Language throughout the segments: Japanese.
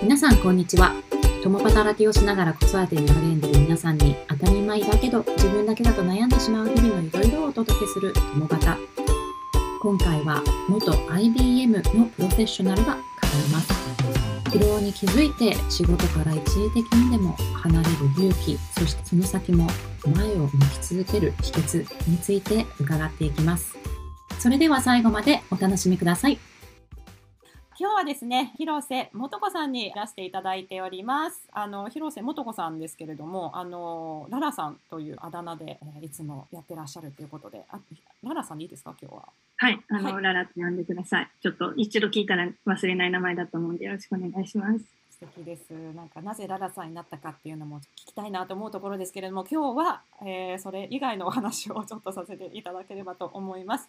皆さんこんにちは。共働きをしながら子育てに励んでいる皆さんに当たり前だけど自分だけだと悩んでしまう日々のいろいろをお届けする共働今回は元 IBM のプロフェッショナルが語ります。疲労に気づいて仕事から一時的にでも離れる勇気そしてその先も前を向き続ける秘訣について伺っていきます。それでは最後までお楽しみください。今日はですね、広瀬素子さんにいらしていただいております。あの広瀬素子さんですけれども、あのララさんというあだ名で、えー、いつもやってらっしゃるということで、あララさんでいいですか今日は？はい、あの、はい、ララって呼んでください。ちょっと一度聞いたら忘れない名前だと思うんでよろしくお願いします。素敵です。なんかなぜララさんになったかっていうのも聞きたいなと思うところですけれども、今日は、えー、それ以外のお話をちょっとさせていただければと思います。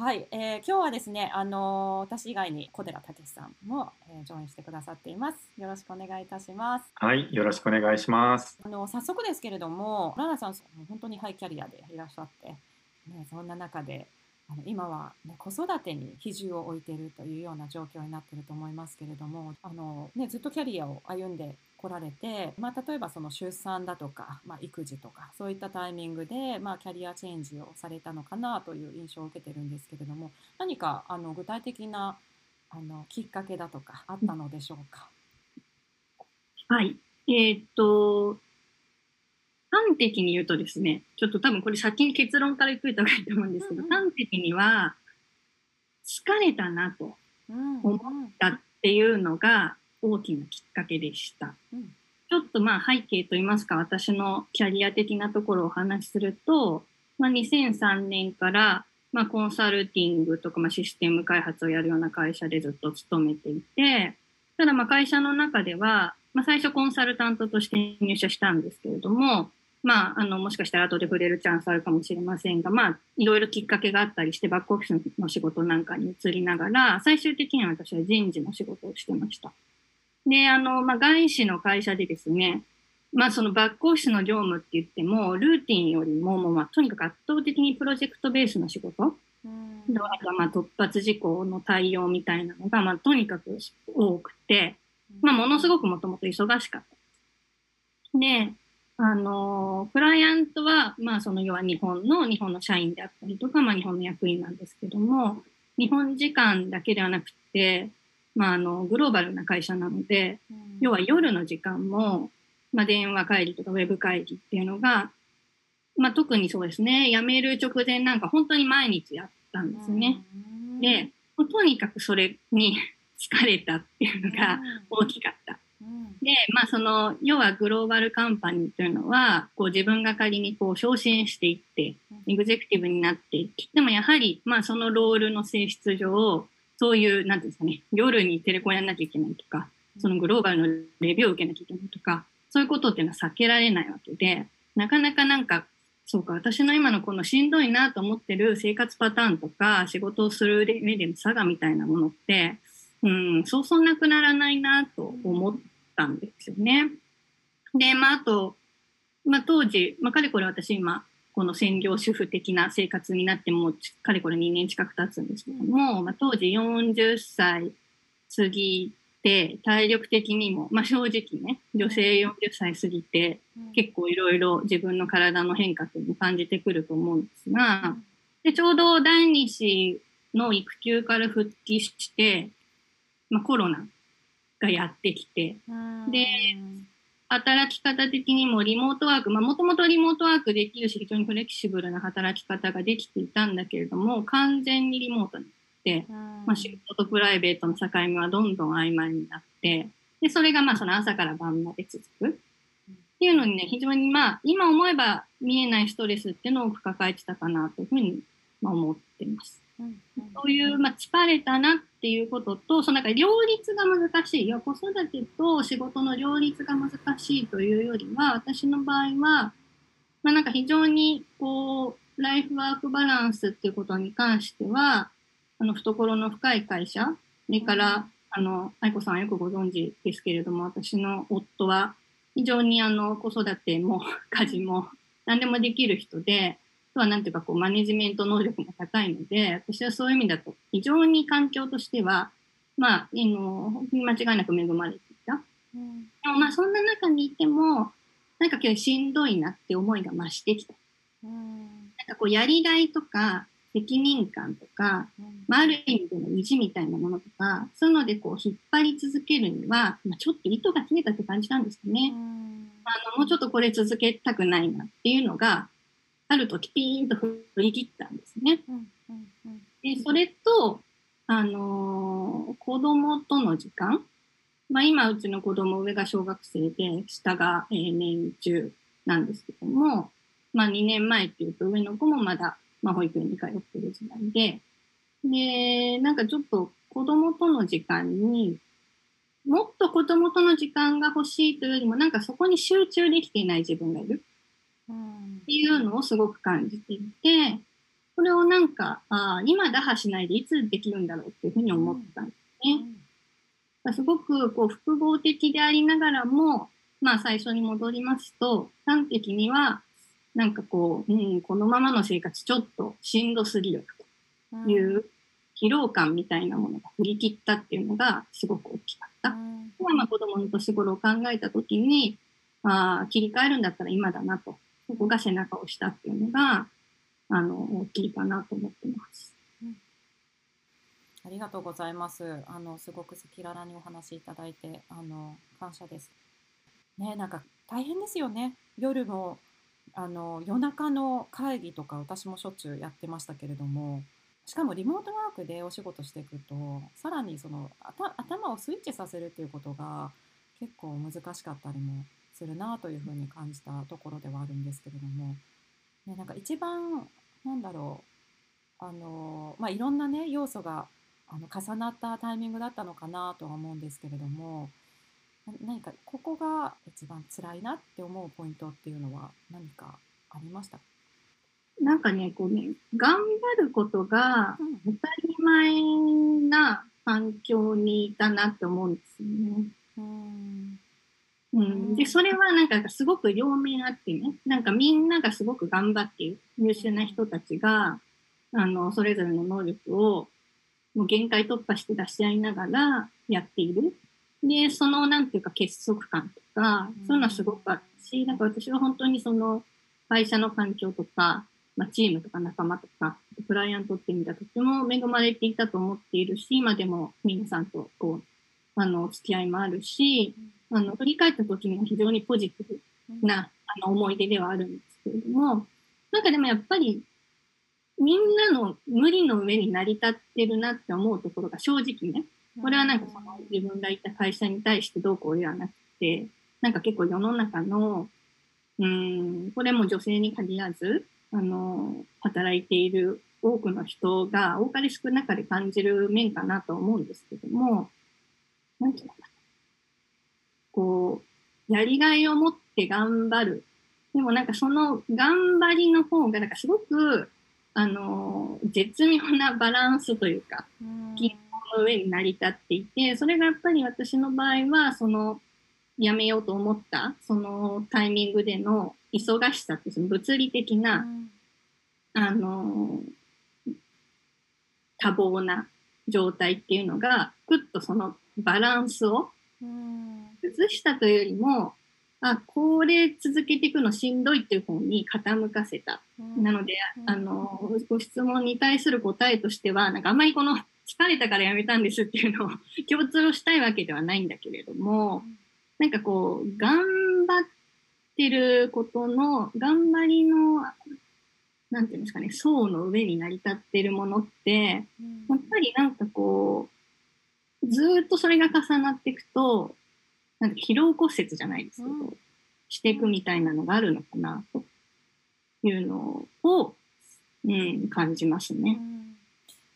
はい、えー、今日はですね、あのー、私以外に小寺武さんも、えー、ジョインしてくださっています。よろしくお願いいたします。はい、よろしくお願いします。あの早速ですけれども、ララさん本当にハイキャリアでいらっしゃって、ね、そんな中であの今は、ね、子育てに比重を置いているというような状況になっていると思いますけれどもあの、ね、ずっとキャリアを歩んでこられて、まあ、例えばその出産だとか、まあ、育児とかそういったタイミングで、まあ、キャリアチェンジをされたのかなという印象を受けてるんですけれども何かあの具体的なあのきっかけだとかあったのでしょうか？はい、えー、っと端的に言うとですね、ちょっと多分これ先に結論から言っといた方がいいと思うんですけど、うんうん、端的には、疲れたなと思ったっていうのが大きなきっかけでした。うん、ちょっとまあ背景といいますか、私のキャリア的なところをお話しすると、まあ、2003年からまあ、コンサルティングとか、まあ、システム開発をやるような会社でずっと勤めていて、ただまあ会社の中では、まあ、最初コンサルタントとして入社したんですけれども、まあ、あの、もしかしたら後で触れるチャンスあるかもしれませんが、まあ、いろいろきっかけがあったりして、バックオフィスの仕事なんかに移りながら、最終的には私は人事の仕事をしてました。で、あの、まあ、外資の会社でですね、まあ、そのバックオフィスの業務って言っても、ルーティンよりも、もうまあ、とにかく圧倒的にプロジェクトベースの仕事、うん、あとまあ突発事項の対応みたいなのが、まあ、とにかく多くて、まあ、ものすごくもともと忙しかった。で、あの、クライアントは、まあ、その要は日本の、日本の社員であったりとか、まあ、日本の役員なんですけども、日本時間だけではなくて、まあ、あの、グローバルな会社なので、うん、要は夜の時間も、まあ、電話会議とかウェブ会議っていうのが、まあ、特にそうですね、辞める直前なんか本当に毎日やったんですね。うん、で、とにかくそれに 疲れたっていうのが大きかった。で、まあ、その、要はグローバルカンパニーというのは、こう自分が仮にこう昇進していって、エグゼクティブになっていって、でもやはり、まあ、そのロールの性質上、そういう、なんていうんですかね、夜にテレコンやらなきゃいけないとか、そのグローバルのレビューを受けなきゃいけないとか、そういうことっていうのは避けられないわけで、なかなかなんか、そうか、私の今のこのしんどいなと思ってる生活パターンとか、仕事をする上での差がみたいなものって、うん、そうそうなくならないなと思ったんですよね。で、まあ、あと、まあ、当時、まあ、かれこれ私今、この専業主婦的な生活になっても、かれこれ2年近く経つんですけども、まあ、当時40歳過ぎて、体力的にも、まあ、正直ね、女性40歳過ぎて、結構いろいろ自分の体の変化というのを感じてくると思うんですが、でちょうど第2子の育休から復帰して、まあ、コロナがやってきて、で、働き方的にもリモートワーク、まあ、もともとリモートワークできるし、非常にフレキシブルな働き方ができていたんだけれども、完全にリモートになって、まあ、仕事とプライベートの境目はどんどん曖昧になって、で、それがまあその朝から晩まで続く。っていうのにね、非常にまあ、今思えば見えないストレスっていうのを抱えてたかなというふうに思ってます。そういう、まあ、疲れたなっていうことと、そのなんか両立が難しい。子育てと仕事の両立が難しいというよりは、私の場合は、まあなんか非常に、こう、ライフワークバランスっていうことに関しては、あの、懐の深い会社、それから、あの、愛子さんはよくご存知ですけれども、私の夫は、非常にあの、子育ても家事も何でもできる人で、とはなんていうかこうマネジメント能力も高いので、私はそういう意味だと非常に環境としては、まあ、あの、本当に間違いなく恵まれていた。でもまあそんな中にいてもなんか今日しんどいなって思いが増してきた。なんかこうやりがいとか責任感とか、まあ、ある意味での意地みたいなものとかそういうのでこう引っ張り続けるには、まあ、ちょっと糸が切れたって感じなんですよね。あのもうちょっとこれ続けたくないなっていうのがある時ピーンと振り切ったんですね。でそれと、あのー、子供との時間。まあ、今、うちの子供上が小学生で、下が、えー、年中なんですけども、まあ、2年前っていうと上の子もまだ、まあ、保育園に通ってる時代で、で、なんかちょっと子供との時間に、もっと子供との時間が欲しいというよりも、なんかそこに集中できていない自分がいるっていうのをすごく感じていて、これをなんか、あ今打破しないでいつできるんだろうっていうふうに思ったんですね。すごくこう複合的でありながらも、まあ最初に戻りますと、端的には、なんかこう、うん、このままの生活ちょっとしんどすぎるという疲労感みたいなものが振り切ったっていうのがすごく大きかった。うん、まあ子供の年頃を考えた時に、あ切り替えるんだったら今だなと、そこが背中を押したっていうのが、あの、大きいかなと思ってます。ありがとうございます。あの、すごく赤裸々にお話しいただいて、あの、感謝です。ね、なんか大変ですよね。夜も、あの、夜中の会議とか私もしょっちゅうやってましたけれども、しかもリモートワークでお仕事していくと、さらにその頭をスイッチさせるっていうことが結構難しかったりもするなというふうに感じたところではあるんですけれども、ね、なんか一番、なんだろう、あの、まあ、いろんなね、要素があの重なったタイミングだったのかなとは思うんですけれども何かここが一番辛いなって思うポイントっていうのは何かありました？なんかねこうね頑張ることが当たり前な環境にいたなって思うんですよね。うんうん、でそれはなんかすごく両面あってね。なんかみんながすごく頑張っている優秀な人たちがあのそれぞれの能力をもう限界突破して出し合いながらやっている。で、そのなんていうか結束感とか、そういうのはすごくあるし、なんか私は本当にその会社の環境とか、まあ、チームとか仲間とか、クライアントって意味ではとても恵まれていたと思っているし、今でも皆さんとこう、あの、付き合いもあるし、あの、振り返った時には非常にポジティブなあの思い出ではあるんですけれども、なんかでもやっぱりみんなの無理の上に成り立ってるなって思うところが正直ね、これはなんかその自分がいた会社に対してどうこうではなくて、なんか結構世の中の、うん、これも女性に限らず、あの、働いている多くの人が多かれ少なかれ感じる面かなと思うんですけども、なんていうのかな。こう、やりがいを持って頑張る。でもなんかその頑張りの方が、なんかすごくあの、絶妙なバランスというか、均衡の上に成り立っていて、それがやっぱり私の場合は、その、やめようと思った、そのタイミングでの忙しさって、その物理的な、あの、多忙な状態っていうのが、ぐっとそのバランスを崩したというよりも、あ、これ続けていくのしんどいっていう方に傾かせた。うん、なので、あの、ご質問に対する答えとしては、なんかあんまりこの疲れたからやめたんですっていうのを共通をしたいわけではないんだけれども、なんかこう、頑張ってることの、頑張りの、なんていうんですかね、層の上に成り立ってるものって、やっぱりなんかこう、ずっとそれが重なっていくと、なんか疲労骨折じゃないですけど、うん、していくみたいなのがあるのかなというのを、うん、感じますね。うん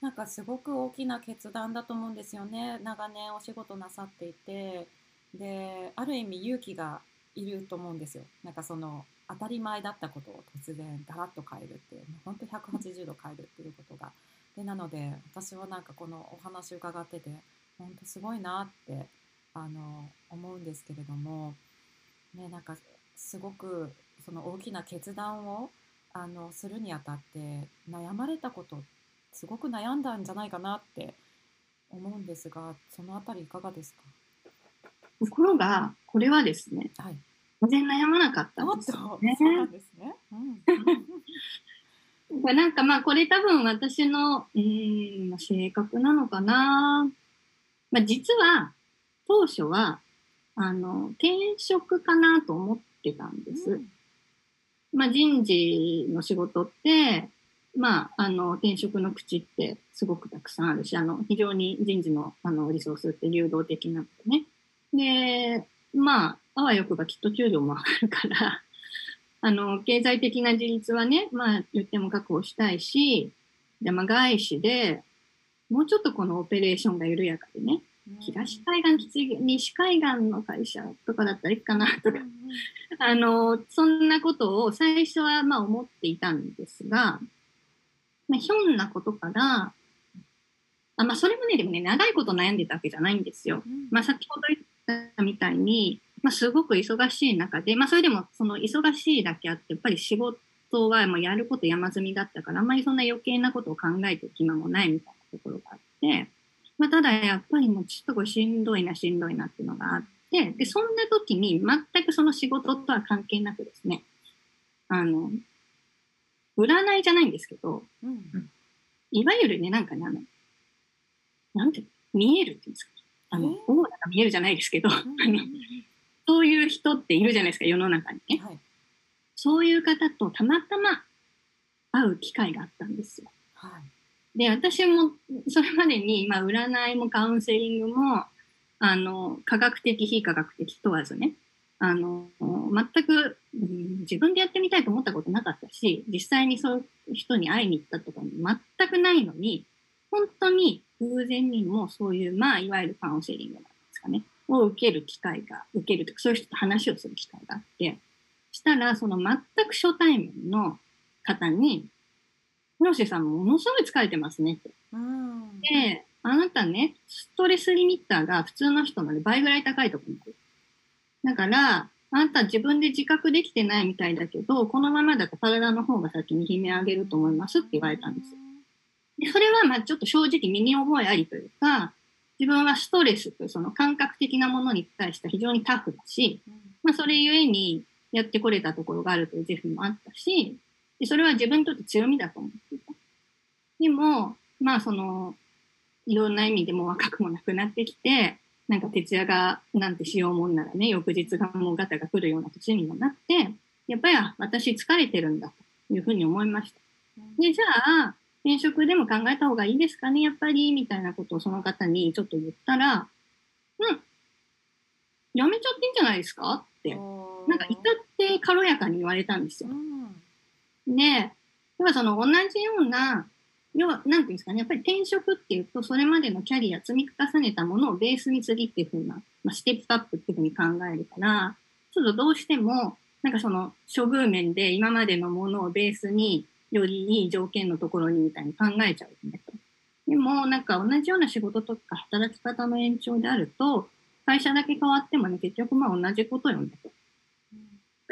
なんかすごく大きな決断だと思うんですよね。長年お仕事なさっていて、で、ある意味勇気がいると思うんですよ。なんかその当たり前だったことを突然ガラッと変えるっていう、本当180度変えるっていうことが。で、なので私はなんかこのお話伺ってて、本当すごいなってあの思うんですけれども、ね、なんかすごくその大きな決断をあのするにあたって悩まれたことすごく悩んだんじゃないかなって思うんですがそのあたりいかがですか？ところが、これはですね、はい。全然悩まなかったんですそうね。なんですね。うん。なんかまあこれ多分私のうー性格なのかな。まあ実は当初はあの転職かなと思ってたんです。まあ人事の仕事って、まああの転職の口ってすごくたくさんあるし、あの非常に人事のあのリソースって流動的なのでね。で、まああわよくばきっと給料も上がるから、あの、経済的な自立はね、まあ言っても確保したいし、で、まあ外資で、もうちょっとこのオペレーションが緩やかでね、東海岸基地、西海岸の会社とかだったらいいかなとか、あの、そんなことを最初はまあ思っていたんですが、まあ、ひょんなことから、あ、まあそれもね、でもね、長いこと悩んでたわけじゃないんですよ。まあ、先ほど言ったみたいに、まあ、すごく忙しい中で、まあ、それでもその忙しいだけあって、やっぱり仕事はもうやること山積みだったから、あんまりそんな余計なことを考えてる暇もないみたいなところがあって、まあ、ただやっぱりもうちょっとこれしんどいなしんどいなっていうのがあって、で、そんな時に全くその仕事とは関係なくですね、あの、占いじゃないんですけど、うん。いわゆるね、なんかね、あの、なんて、見えるっていうんですか。あのえ、オーラが見えるじゃないですけど、あの、そういう人っているじゃないですか、世の中にね。はい。そういう方とたまたま会う機会があったんですよ。はい。で、私もそれまでに、まあ、占いもカウンセリングも、あの、科学的、非科学的問わずね、あの、全く、うん自分でやってみたいと思ったことなかったし、実際にそういう人に会いに行ったとかも全くないのに、本当に偶然にもそういう、まあ、いわゆるカウンセリングなんですかね、を受ける機会が、受けるとか、そういう人と話をする機会があって、したら、その全く初対面の方に、広瀬さんものすごい疲れてますねって。うん。で、あなたね、ストレスリミッターが普通の人ので倍ぐらい高いところに。だから、あなた自分で自覚できてないみたいだけど、このままだと体の方が先に悲鳴上げると思いますって言われたんですよ。でそれはまあちょっと正直身に覚えありというか、自分はストレスというその感覚的なものに対して非常にタフだし、まあそれゆえにやってこれたところがあるという自負もあったし、でそれは自分にとって強みだと思っていた。でも、まあその、いろんな意味でもう若くもなくなってきて、なんか徹夜がなんてしようもんならね、翌日がもうガタが来るような年にもなって、やっぱりあ私疲れてるんだというふうに思いました。で、じゃあ、転職でも考えた方がいいですかね、やっぱり、みたいなことをその方にちょっと言ったら、うん、やめちゃっていいんじゃないですかって、なんか至って軽やかに言われたんですよう。ん。で、要はその同じような、要は、なんていうんですかね、やっぱり転職っていうと、それまでのキャリア積み重ねたものをベースに次っていうふうな、まあ、ステップアップっていうふうに考えるから、ちょっとどうしても、なんかその処遇面で今までのものをベースによりいい条件のところにみたいに考えちゃうねと。でも、なんか同じような仕事とか働き方の延長であると、会社だけ変わってもね、結局まあ同じことよねと。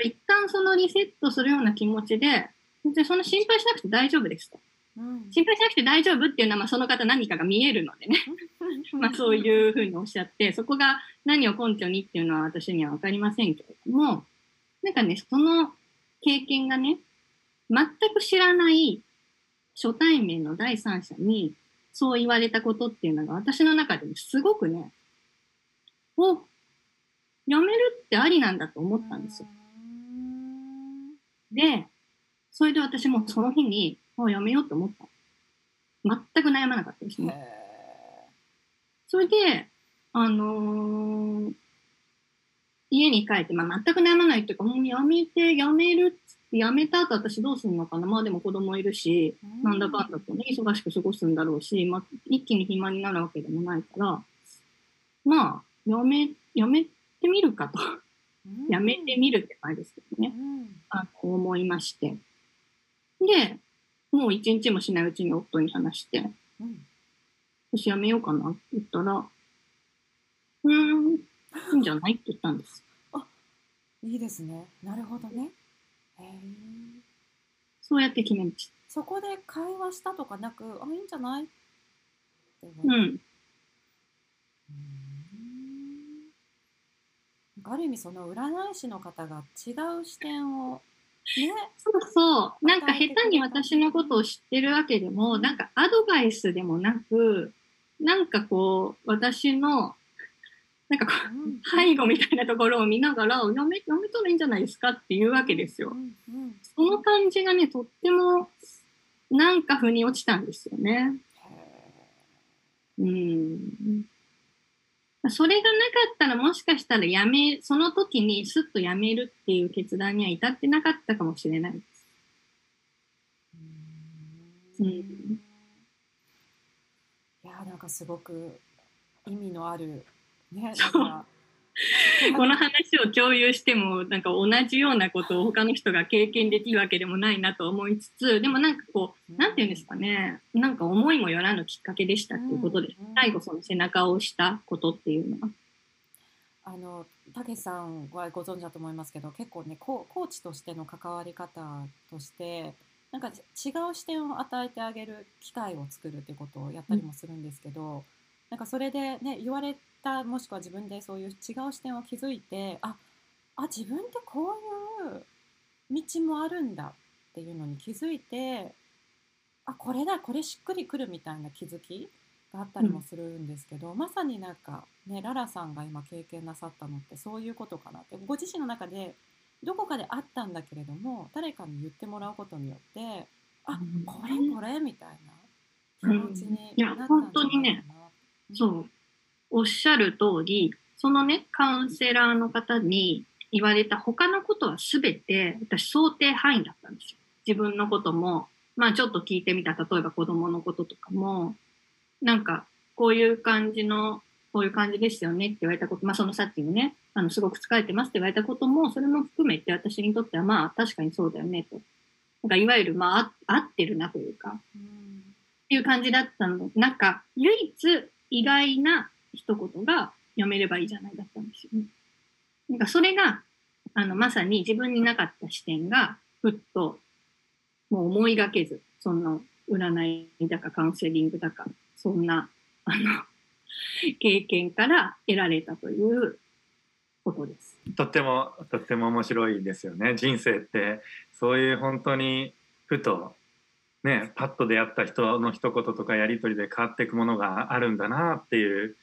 一旦そのリセットするような気持ちで、別にそんな心配しなくて大丈夫ですと。うん。心配しなくて大丈夫っていうのは、まあ、その方何かが見えるのでね。まあ、そういうふうにおっしゃって、そこが何を根拠にっていうのは私にはわかりませんけれども、なんかね、その経験がね、全く知らない初対面の第三者にそう言われたことっていうのが私の中でもすごくね、お、やめるってありなんだと思ったんですよ。で、それで私もその日に、もうやめようと思った。全く悩まなかったですへね。えそれで、あのー家に帰って、まあ、全く悩まないっていうか、もうやめて、やめるっやめた後私どうするのかな。まあでも子供いるし、なんだかんだとね、忙しく過ごすんだろうし、まあ、一気に暇になるわけでもないから、まあ、やめ、やめてみるかと。うんやめてみるって感じですけどね。うんあの思いまして。で、もう一日もしないうちに夫に話して、うん私やめようかなって言ったら、うーん、いいんじゃないって言ったんです。いいですね。なるほどね。へえそうやって決めましそこで会話したとかなく、あ、いいんじゃないって言た。う。うんある意味その占い師の方が違う視点をねそうそう。なんか下手に私のことを知ってるわけでも、なんかアドバイスでもなく、なんかこう、私の、なんかこう、うん。背後みたいなところを見ながら、やめ、やめたらいいんじゃないですかっていうわけですよ。その感じがね、とっても、なんか腑に落ちたんですよね。へうん。それがなかったらもしかしたらやめ、その時にスッとやめるっていう決断には至ってなかったかもしれないです。ーうん。いやなんかすごく意味のあるねなんか この話を共有しても、なんか同じようなことを他の人が経験できるわけでもないなと思いつつ、でもなんかこう、なんていうんですかね、なんか思いもよらぬきっかけでしたっていうことです。うん最後その背中を押したことっていうのは？あのたけしさんはご存知だと思いますけど結構ねコーコーチとしての関わり方としてなんか違う視点を与えてあげる機会を作るっていうことをやったりもするんですけど、なんかそれでね言われたもしくは自分でそういう違う視点を築いてああ自分ってこういう道もあるんだっていうのに気づいてあこれだこれしっくりくるみたいな気づきがあったりもするんですけど、まさになんかねララさんが今経験なさったのってそういうことかなってご自身の中でどこかであったんだけれども誰かに言ってもらうことによってあうん。これこれみたいな気持ちになったんじゃないかな、本当にねそう。おっしゃる通り、そのね、カウンセラーの方に言われた他のことは全て私想定範囲だったんですよ。自分のことも、まあちょっと聞いてみた、例えば子供のこととかも、なんかこういう感じの、こういう感じですよねって言われたこと、まあそのさっきのね、あのすごく疲れてますって言われたことも、それも含めて私にとってはまあ確かにそうだよねと。なんかいわゆるまああ合ってるなというか、うんっていう感じだったの。なんか、唯一意外な一言が読めればいいじゃないだったんですよね。なんかそれが、あの、まさに自分になかった視点が、ふっと、もう思いがけず、その、占いだかカウンセリングだか、そんな、あの、経験から得られたということです。とってもとっても面白いですよね人生ってそういう本当にふとねパッと出会った人の一言とかやり取りで変わっていくものがあるんだなっていう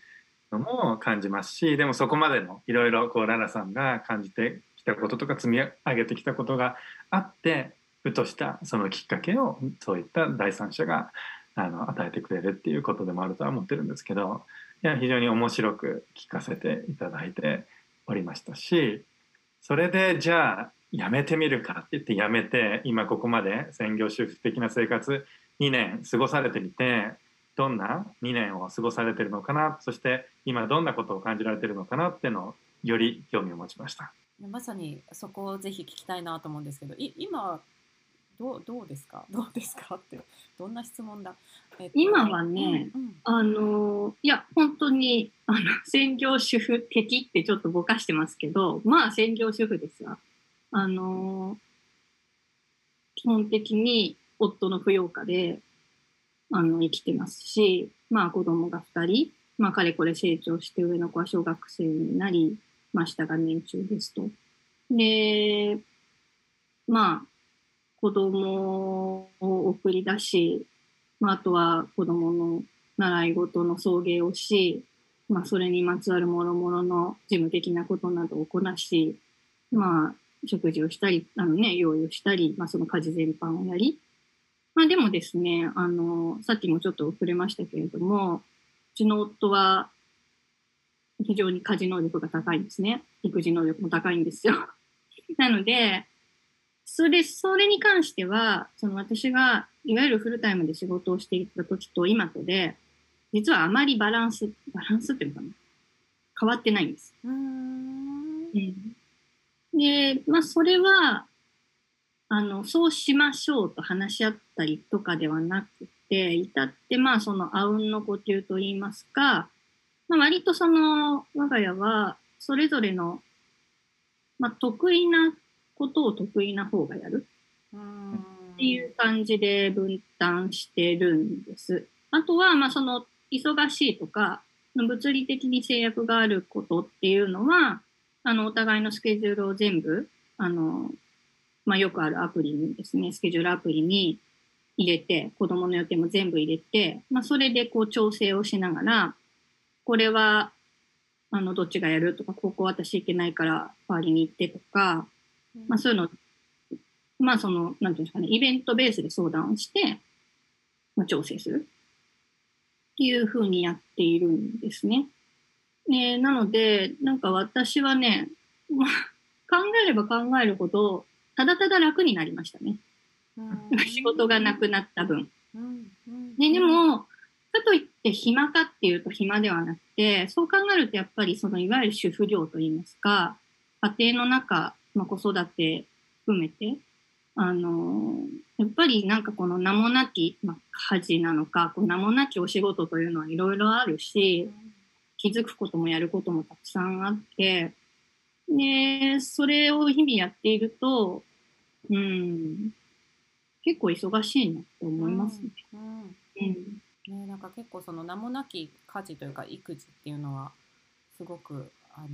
のも感じますしでもそこまでのいろいろララさんが感じてきたこととか積み上げてきたことがあってふとしたそのきっかけをそういった第三者があの与えてくれるっていうことでもあるとは思ってるんですけどいや非常に面白く聞かせていただいておりましたしそれでじゃあやめてみるかって言ってやめて今ここまで専業主婦的な生活2年過ごされてみてどんな2年を過ごされてるのかな？そして今どんなことを感じられてるのかなっていうのをより興味を持ちました。まさにそこをぜひ聞きたいなと思うんですけどい今どうどうですか？どうですかって。どんな質問だ、えっと今はね、うんうん。あのいや、本当に、あの、専業主婦的ってちょっとぼかしてますけど、まあ専業主婦ですが、あの基本的に夫の扶養家で、あの、生きてますし、まあ子供が2人、まあかれこれ成長して上の子は小学生になりましたが年中ですと。で、まあ、子供を送り出し、まあ、あとは子供の習い事の送迎をし、まあ、それにまつわる諸々の事務的なことなどをこなし、まあ、食事をしたり、あのね、用意をしたり、まあ、その家事全般をやり、まあ、でもですね、あの、さっきもちょっと触れましたけれども、うちの夫は非常に家事能力が高いんですね。育児能力も高いんですよ。なので、それ、それに関しては、その私が、いわゆるフルタイムで仕事をしていた時と今とで、実はあまりバランス、バランスっていうのかな？変わってないんです。うーんで、まあ、それは、あの、そうしましょうと話し合ったりとかではなくて、至って、まあ、その、あうんの呼吸といいますか、まあ、割とその、我が家は、それぞれの、まあ、得意なことを得意な方がやる。っていう感じで分担してるんです。あとは、まあ、その、忙しいとか、物理的に制約があることっていうのは、あの、お互いのスケジュールを全部、あの、まあ、よくあるアプリにですね、スケジュールアプリに入れて、子供の予定も全部入れて、まあ、それでこう調整をしながら、これは、あの、どっちがやるとか、ここ私行けないから代わりに行ってとか、まあ、そういうの、まあ、その、なんていうんですかね、イベントベースで相談をして、まあ、調整するっていうふうにやっているんですね。ねなので、なんか私はね、まあ、考えれば考えるほど、ただただ楽になりましたね。うん仕事がなくなった分。ね、でも、かといって暇かっていうと暇ではなくて、そう考えるとやっぱりそのいわゆる主婦業といいますか、家庭の中、まあ、子育て含めて、あのやっぱりなんかこの名もなき、まあ、家事なのか、こう名もなきお仕事というのはいろいろあるし、気づくこともやることもたくさんあって、で、それを日々やっていると、うん、結構忙しいなって思いますね。うんうんね、なんか結構その名もなき家事というか育児っていうのはすごくあの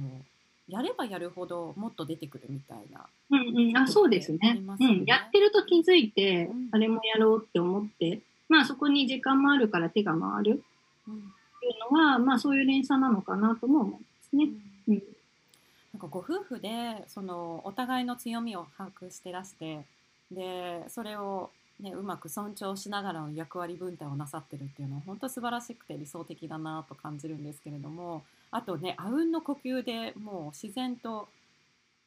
やればやるほどもっと出てくるみたいな。うんうん、あそうですあねねうん。やってると気づいてうん、あれもやろうって思って、まあそこに時間もあるから手が回るうんっていうのは、まあそういう連鎖なのかなとも思いますね。うん。なんかご夫婦でそのお互いの強みを把握してらしてでそれを、ね、うまく尊重しながらの役割分担をなさってるっていうのは本当素晴らしくて理想的だなと感じるんですけれどもあとねあうんの呼吸でもう自然と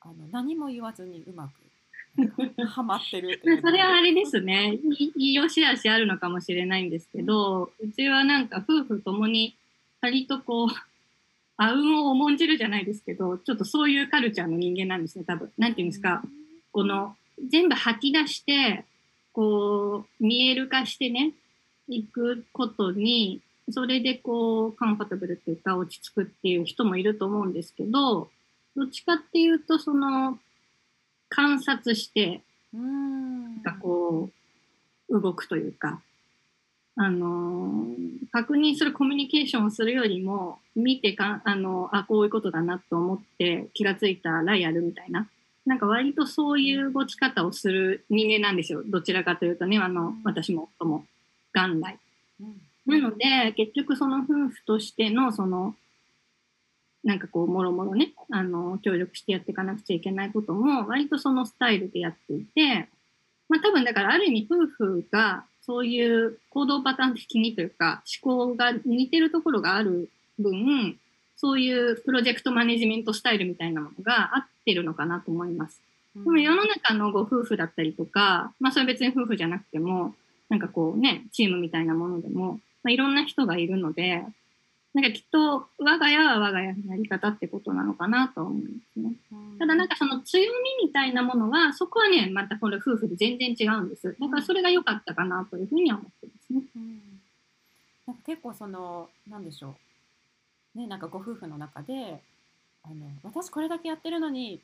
あの何も言わずにうまくはまってる それはあれですね。いい良し悪しあるのかもしれないんですけど、うちはなんか夫婦ともに割とこう、あうんを重んじるじゃないですけど、ちょっとそういうカルチャーの人間なんですね、多分。なんていうんですか。この全部吐き出して、こう、見える化してね、いくことに、それでこう、カンファタブルっていうか落ち着くっていう人もいると思うんですけど、どっちかっていうと、その、観察して、うんなんかこう、動くというか、あのー確認するコミュニケーションをするよりも、見てか、あの、あ、こういうことだなと思って気がついたらやるみたいな。なんか割とそういう動き方をする人間なんですよ。どちらかというとね、あの、私も夫も元来。うんなので、結局その夫婦としての、その、なんかこう、もろもろね、あの、協力してやっていかなくちゃいけないことも、割とそのスタイルでやっていて、まあ多分だからある意味夫婦がそういう行動パターン的にというか思考が似てるところがある分、そういうプロジェクトマネジメントスタイルみたいなものが合ってるのかなと思います。でも世の中のご夫婦だったりとか、まあそれ別に夫婦じゃなくても、なんかこうね、チームみたいなものでも、まあ、いろんな人がいるので、なんかきっと我が家は我が家のやり方ってことなのかなと思うんですね。ただなんかその強みみたいなものは、そこはね、またこれ夫婦で全然違うんです。だからそれが良かったかなというふうには思ってますね。うんなんか結構そのなんでしょうねなんかご夫婦の中であの私これだけやってるのに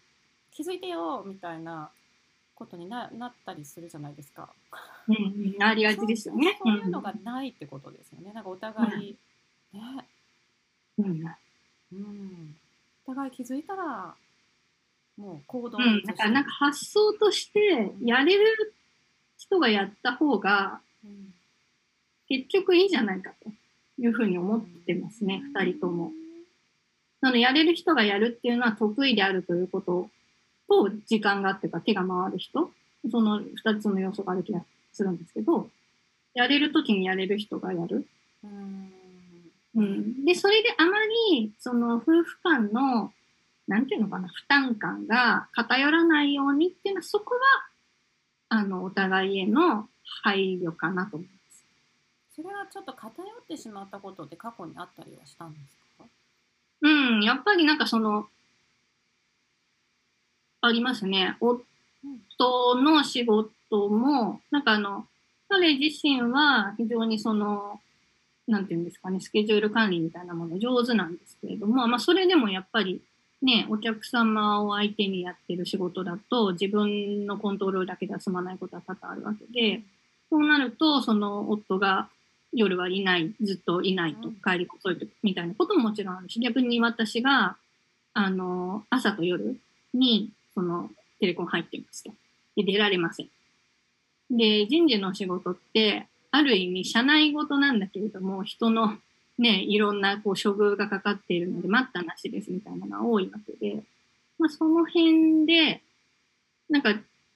気づいてよみたいなことにななったりするじゃないですか。うん、ありがちですよね。そうそういうのがないってことですよね。なんかお互い、ね、うん。うん、お互い気づいたらもう行動うん、だからなんか発想として、やれる人がやった方が、うん結局いいじゃないかというふうに思ってますね、二人とも。そのやれる人がやるっていうのは得意であるということと、時間があってか手が回る人、その二つの要素がある気がするんですけど、やれるときにやれる人がやる。うんうん、で、それであまり、その夫婦間の、なんていうのかな、負担感が偏らないようにっていうのは、そこは、あの、お互いへの配慮かなと思います。それはちょっと偏ってしまったことって過去にあったりはしたんですか？うん、やっぱりなんかその、ありますね。夫の仕事も、なんかあの、彼自身は非常にその、なんていうんですかね、スケジュール管理みたいなもの上手なんですけれども、まあそれでもやっぱりね、お客様を相手にやってる仕事だと自分のコントロールだけでは済まないことは多々あるわけで、そうなると、その夫が夜はいない、ずっといないとうん帰り遅いとみたいなことももちろんあるし、逆に私が、あの、朝と夜に、その、テレコン入ってますと。で、出られません。で、人事の仕事って、ある意味、社内ごとなんだけれども、人のね、いろんなこう処遇がかかっているので、待ったなしですみたいなのが多いわけで、まあ、その辺で、なんか、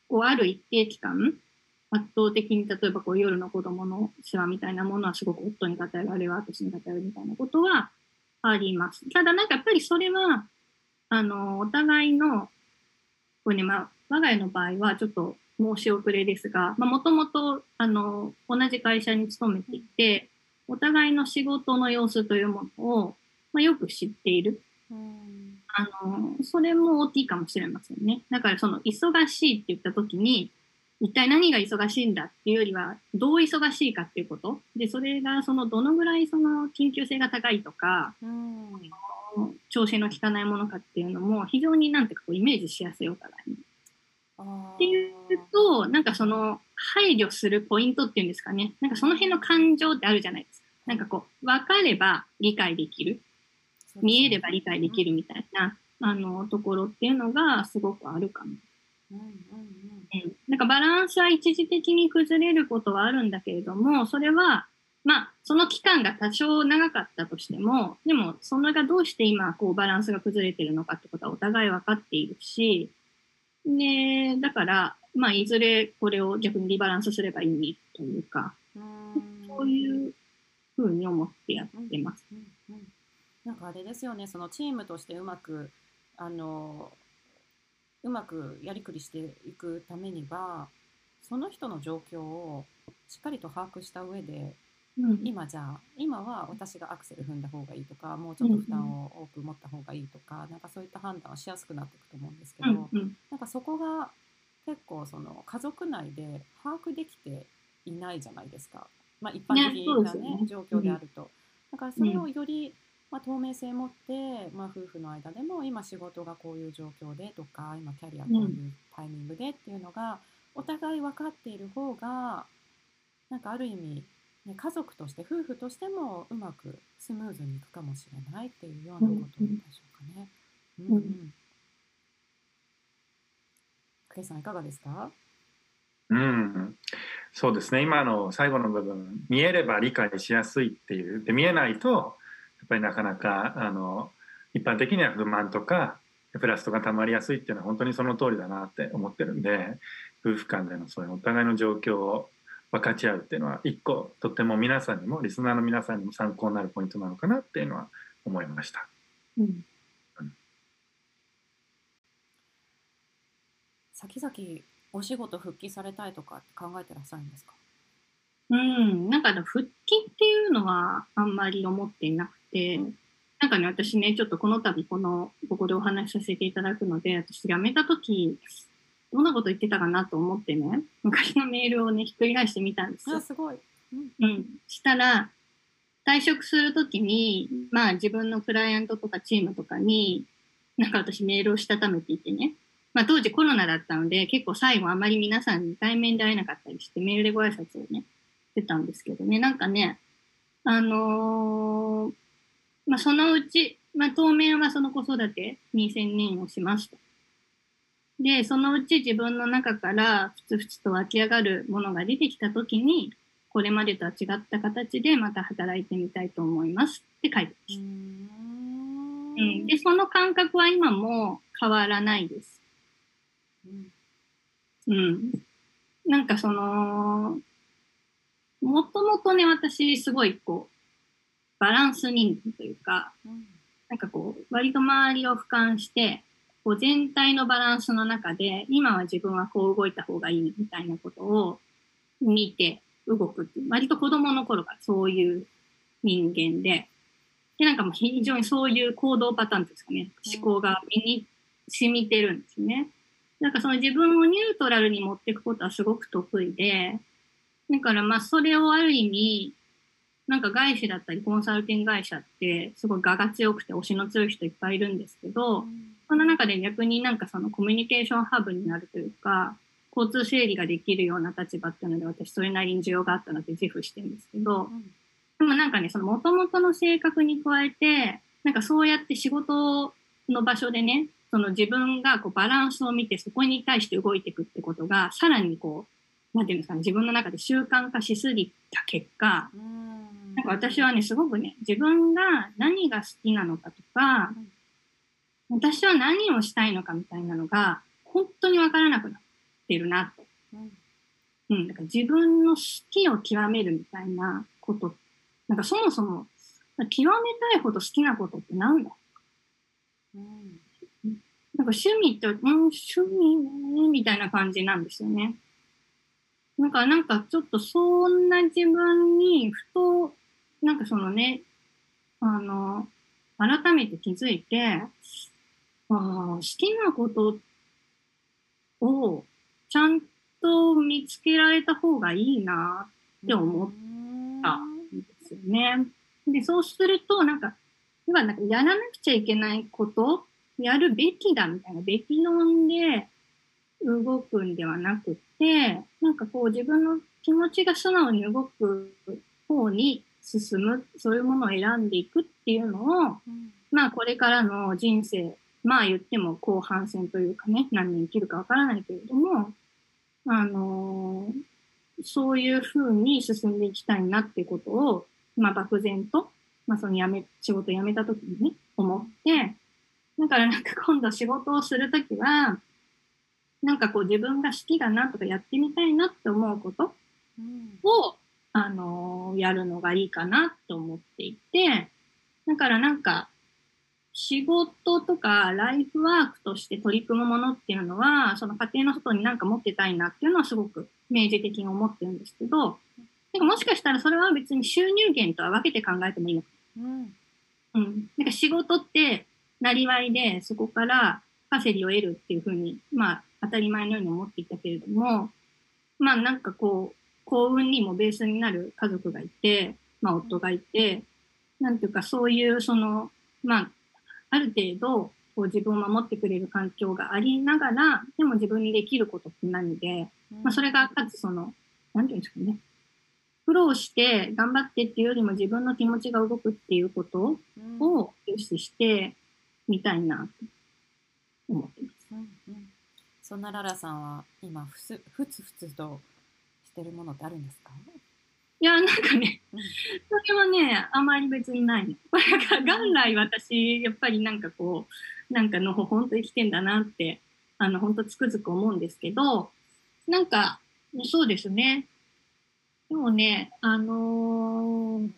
こう、ある一定期間、圧倒的に、例えばこう夜の子供の世話みたいなものはすごく夫に語る、あるいは私に語るみたいなことはあります。ただなんかやっぱりそれは、あの、お互いの、これね、まあ、我が家の場合はちょっと申し遅れですが、まあ、もともと、あの、同じ会社に勤めていて、お互いの仕事の様子というものを、まあ、よく知っている。あの、それも大きいかもしれませんね。だからその忙しいって言った時に、一体何が忙しいんだっていうよりは、どう忙しいかっていうこと。で、それがそのどのぐらいその緊急性が高いとか、調子の効かないものかっていうのも非常になんていうかこうイメージしやすいお互いに。っていうと、なんかその配慮するポイントっていうんですかね。なんかその辺の感情ってあるじゃないですか。なんかこう、分かれば理解できる。見えれば理解できるみたいな、あの、ところっていうのがすごくあるかも。うんうんうん、なんかバランスは一時的に崩れることはあるんだけれども、それは、まあ、その期間が多少長かったとしても、でも、それがどうして今、こう、バランスが崩れてるのかってことはお互い分かっているし、で、だから、まあ、いずれこれを逆にリバランスすればいいというか、そういうふうに思ってやってます。うんうんうん、なんかあれですよね、そのチームとしてうまく、あの、うまくやりくりしていくためには、その人の状況をしっかりと把握した上で、うん、今じゃあ今は私がアクセル踏んだ方がいいとかもうちょっと負担を多く持った方がいいとか、うん、なんかそういった判断はしやすくなっていくと思うんですけど、うんうん、なんかそこが結構その家族内で把握できていないじゃないですか、まあ、一般的なね、ね。状況であると。だからそれをより、まあ、透明性を持って、まあ、夫婦の間でも今仕事がこういう状況でとか今キャリアこういうタイミングでっていうのがお互い分かっている方がなんかある意味ね、家族として夫婦としてもうまくスムーズにいくかもしれないっていうようなことでしょうかね。うん。うん。けさんいかがですか？うん、そうですね。今の最後の部分見えれば理解しやすいっていう。で見えないとやっぱりなかなかあの一般的には不満とかプラスとかたまりやすいっていうのは本当にその通りだなって思ってるんで夫婦間でのそういうお互いの状況を分かち合うっていうのは一個とっても皆さんにもリスナーの皆さんにも参考になるポイントなのかなっていうのは思いました。うん、うん、先々お仕事復帰されたいとか考えてらっしゃるんですか？うん、なんか復帰っていうのはあんまり思っていなくて、うん、なんかね、私ね、ちょっとこの度この、ここでお話しさせていただくので、私辞めた時、どんなこと言ってたかなと思ってね、昔のメールをね、ひっくり返してみたんですよ。あ、すごい。うん。うん、したら、退職するときに、まあ自分のクライアントとかチームとかに、なんか私メールをしたためていてね、まあ当時コロナだったので、結構最後あまり皆さんに対面で会えなかったりして、メールでご挨拶をね、してたんですけどね、なんかね、あのー、まあそのうち、まあ当面はその子育てに専念をしました。で、そのうち自分の中からふつふつと湧き上がるものが出てきたときに、これまでとは違った形でまた働いてみたいと思いますって書いてました。うん、で、その感覚は今も変わらないです。うん。なんかその、もともとね、私すごいこう、バランス人間というか、なんかこう、割と周りを俯瞰して、こう全体のバランスの中で、今は自分はこう動いた方がいいみたいなことを見て動くっていう、割と子供の頃からそういう人間で、で、なんかもう非常にそういう行動パターンですかね、思考が身に染みてるんですね。なんかその自分をニュートラルに持っていくことはすごく得意で、だからまあそれをある意味、なんか外資だったりコンサルティング会社ってすごい我が強くて推しの強い人いっぱいいるんですけど、うんそんな中で逆になんかそのコミュニケーションハブになるというか、交通整理ができるような立場っていうので私それなりに需要があったので自負してるんですけど、うん、でもなんかね、その元々の性格に加えて、なんかそうやって仕事の場所でね、その自分がこうバランスを見てそこに対して動いていくってことが、さらにこう、なんていうんですかね、自分の中で習慣化しすぎた結果、なんか私はね、すごくね、自分が何が好きなのかとか、私は何をしたいのかみたいなのが、本当にわからなくなってるなと。うん、なんか自分の好きを極めるみたいなこと、なんかそもそも、極めたいほど好きなことって何だ、うん、なんか趣味って、うん、趣味ね、みたいな感じなんですよね。なんか、なんかちょっとそんな自分に、ふと、なんかそのね、あの、改めて気づいて、あ好きなことをちゃんと見つけられた方がいいなって思ったんですよね。で、そうすると、なんか、今なんかやらなくちゃいけないこと、やるべきだみたいな、べき論で動くんではなくて、なんかこう自分の気持ちが素直に動く方に進む、そういうものを選んでいくっていうのを、うん、まあこれからの人生、まあ言っても後半戦というかね、何年生きるかわからないけれども、あのー、そういうふうに進んでいきたいなってことを、まあ漠然と、まあその辞め、仕事辞めた時にね、思って、だからなんか今度仕事をするときは、なんかこう自分が好きだなとかやってみたいなって思うことを、うん、あのー、やるのがいいかなと思っていて、だからなんか、仕事とかライフワークとして取り組むものっていうのは、その家庭の外になんか持ってたいなっていうのはすごく明示的に思ってるんですけど、でももしかしたらそれは別に収入源とは分けて考えてもいいのか。うん。うん。なんか仕事って、なりわいでそこからパセリを得るっていうふうに、まあ当たり前のように思っていたけれども、まあなんかこう、幸運にもベースになる家族がいて、まあ夫がいて、なんていうかそういうその、まあ、ある程度、こう自分を守ってくれる環境がありながら、でも自分にできることって何で、まあそれがかつその、なんていうんですかね、苦労して頑張ってっていうよりも自分の気持ちが動くっていうことを重視してみたいなと思ってます。うんうん。そんなララさんは今ふすふつふつとしてるものってあるんですか？いや、なんかね、それはね、あまり別にないの。元来私、やっぱりなんかこう、なんかのほほんと生きてんだなって、あの、ほんとつくづく思うんですけど、なんか、そうですね。でもね、あのー、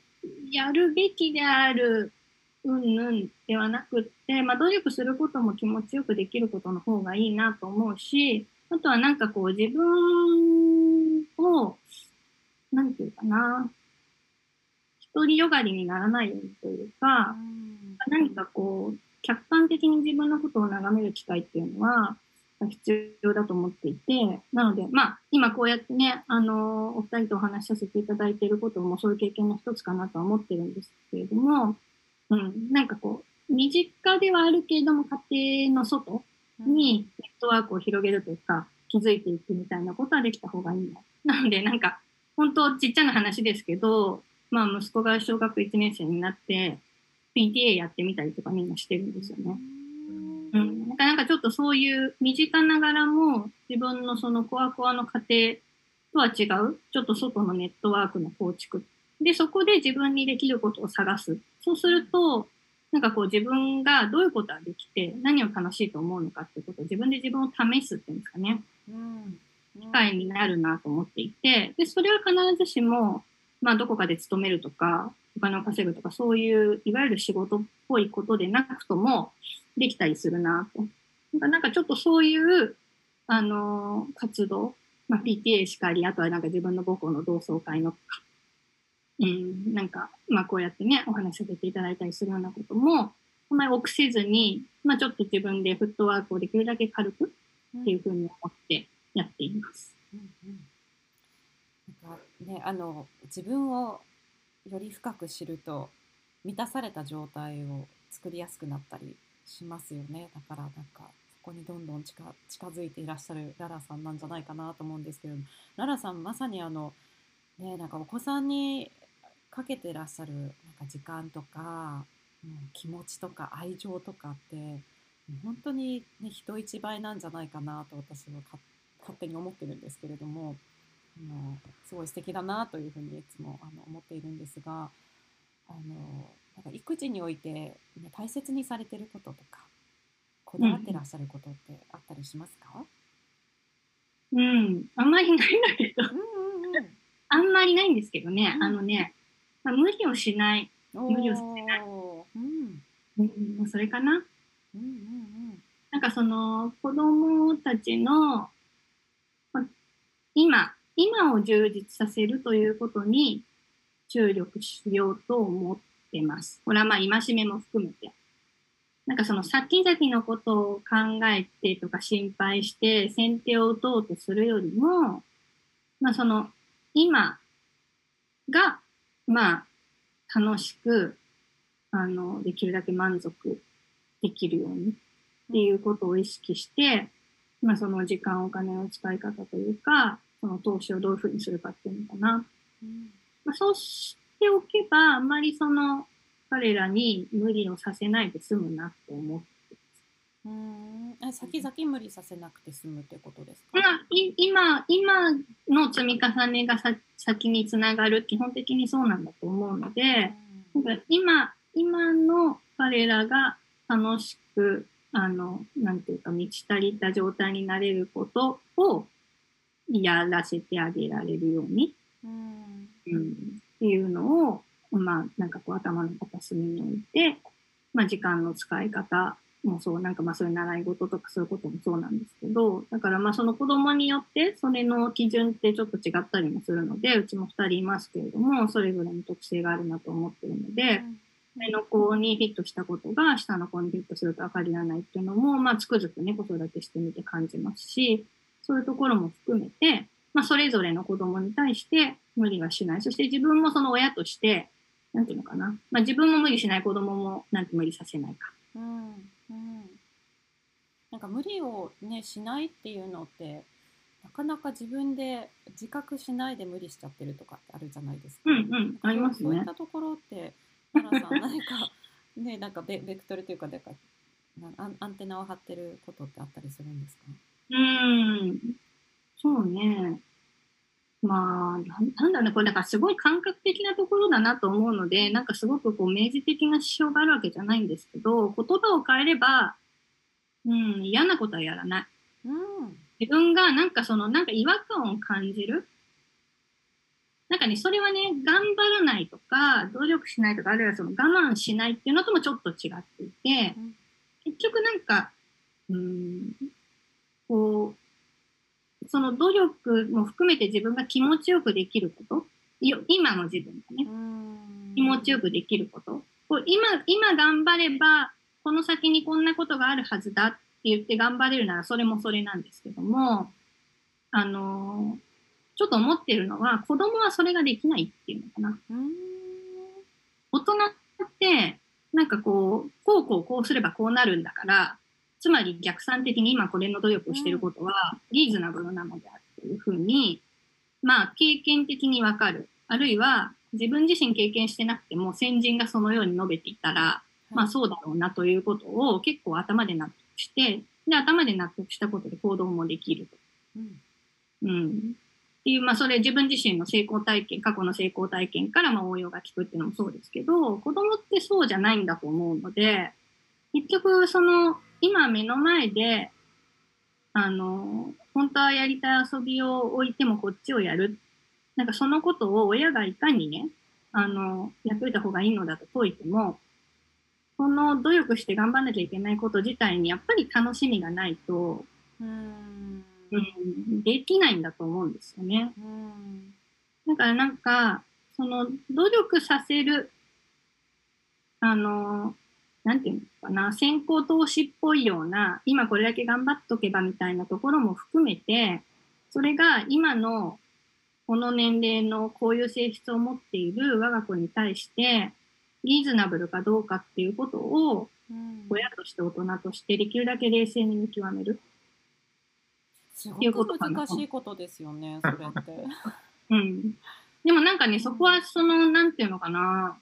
やるべきであるうんぬんではなくって、まあ、努力することも気持ちよくできることの方がいいなと思うし、あとはなんかこう自分を、なんていうかな、独りよがりにならないようにというか、何かこう、客観的に自分のことを眺める機会っていうのは、必要だと思っていて、なので、まあ、今こうやってね、あの、お二人とお話しさせていただいていることもそういう経験の一つかなとは思ってるんですけれども、うん、なんかこう、身近ではあるけれども、家庭の外にネットワークを広げるというか、気づいていくみたいなことはできた方がいいな。なので、なんか、本当ちっちゃな話ですけど、まあ、息子が小学1年生になって、PTA やってみたりとかみんなしてるんですよね。うん。なんか、なんかちょっとそういう身近ながらも、自分のそのコアコアの家庭とは違う、ちょっと外のネットワークの構築で、そこで自分にできることを探す。そうすると、なんかこう自分がどういうことができて、何を楽しいと思うのかってことを自分で自分を試すっていうんですかね。うん。機会になるなと思っていて、で、それは必ずしも、まあどこかで勤めるとか、お金を稼ぐとか、そういう、いわゆる仕事っぽいことでなくとも、できたりするなと。なんかちょっとそういう、あの、活動、まあ PTA しかあり、あとはなんか自分の母校の同窓会のうん、なんか、まあこうやってね、お話しさせていただいたりするようなことも、あんまり臆せずに、まあちょっと自分でフットワークをできるだけ軽くっていうふうに思ってやっています。うんうん、なんかね、あの、自分をより深く知ると、満たされた状態を作りやすくなったりしますよね。だからなんか、そこにどんどん近近づいていらっしゃるララさんなんじゃないかなと思うんですけどララさんまさにあの、ね、なんかお子さんにかけてらっしゃるなんか時間とかも、う、気持ちとか愛情とかって本当に、ね、人一倍なんじゃないかなと私はか勝手に思ってるんですけれどもあのすごい素敵だなというふうにいつもあの思っているんですがあのなんか育児において、ね、大切にされてることとかこだわってらっしゃることってあったりしますか、うん、あんまりないんだけど、うんうんあんまりないんですけどね、うん。あのね、まあ、無理をしない、うん、無理をさせない。うん。うん、それかな。うんうんなんかその子供たちの、ま今、今を充実させるということに注力しようと思ってます。これはまあ戒めも含めて。なんかその先々のことを考えてとか心配して先手を打とうとするよりも、まあその今がまあ楽しく、あの、できるだけ満足できるようにっていうことを意識して、まあ、その時間、お金の使い方というか、その投資をどういうふうにするかっていうのかな。うん。まあ、そうしておけば、あんまりその彼らに無理をさせないで済むなと思って。うん。え先々無理させなくて済むってことですか、まあ、い今、今の積み重ねがさ先につながる、基本的にそうなんだと思うので、なんか今、今の彼らが楽しく、あの、なんていうか、満ち足りた状態になれることをやらせてあげられるように、うん。うん、っていうのを、まあ、なんかこう頭の片隅に置いて、まあ、時間の使い方もそう、なんかまあそういう習い事とかそういうこともそうなんですけど、だからまあその子供によってそれの基準ってちょっと違ったりもするので、うちも二人いますけれども、それぞれの特性があるなと思ってるので、上の子にフィットしたことが下の子にフィットするとは限らないっていうのも、まあつくづくね、子育てしてみて感じますし、そういうところも含めて、まあそれぞれの子供に対して無理はしない。そして自分もその親として、なんていうのかな。まあ自分も無理しない子供もなんて無理させないか。うんうんなんか無理をねしないっていうのってなかなか自分で自覚しないで無理しちゃってるとかってあるじゃないですか。うんうん、ありますねそういっ。たところって奈良さん何か ねなんかベベクトルというかなんかなアンアンテナを張ってることってあったりするんですか？うーん。そうね。まあ、なんなんだろうね、これだからすごい感覚的なところだなと思うので、なんかすごくこう明示的な指標があるわけじゃないんですけど、言葉を変えれば、うん、嫌なことはやらない。うん自分がなんかその、なんか違和感を感じる。なんかね、それはね、頑張らないとか、努力しないとか、あるいはその我慢しないっていうのともちょっと違っていてうん、結局なんか、うん、こう、その努力も含めて自分が気持ちよくできること、よ今の自分がね、うん気持ちよくできること。こう今、今頑張れば、この先にこんなことがあるはずだって言って頑張れるならそれもそれなんですけども、あのーちょっと思ってるのは、子供はそれができないっていうのかな。うん大人って、なんかこう、こうこうこうすればこうなるんだから、つまり逆算的に今これの努力をしていることは、リーズナブルなのであるというふうに、まあ、経験的にわかる。あるいは、自分自身経験してなくても、先人がそのように述べていたら、まあそうだろうなということを結構頭で納得して、で、頭で納得したことで行動もできると。うんうん。っていう、まあそれ自分自身の成功体験、過去の成功体験からま応用が効くっていうのもそうですけど、子供ってそうじゃないんだと思うので、結局その、今目の前で、あの、本当はやりたい遊びを置いてもこっちをやる。なんかそのことを親がいかにね、あの、やっといた方がいいのだと解いても、この努力して頑張んなきゃいけないこと自体にやっぱり楽しみがないと、うんうん、できないんだと思うんですよね。うんだからなんか、その努力させる、あの、なんていうのかな、先行投資っぽいような、今これだけ頑張っとけばみたいなところも含めて、それが今のこの年齢のこういう性質を持っている我が子に対して、リーズナブルかどうかっていうことを、うん親として大人としてできるだけ冷静に見極める。すごく難しいことですよね、それって。うん。でもなんかね、そこはその、なんていうのかな、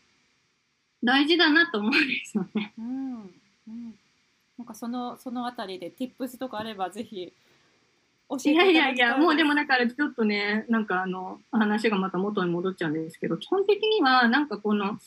大事だなと思うんですよね。うんうんなんかそのそのあたりで tips とかあればぜひ教えていやいやいや、もうでももだからちょっとね、なんかあの、話がまた元に戻っちゃうんですけど、基本的にはなんかこの、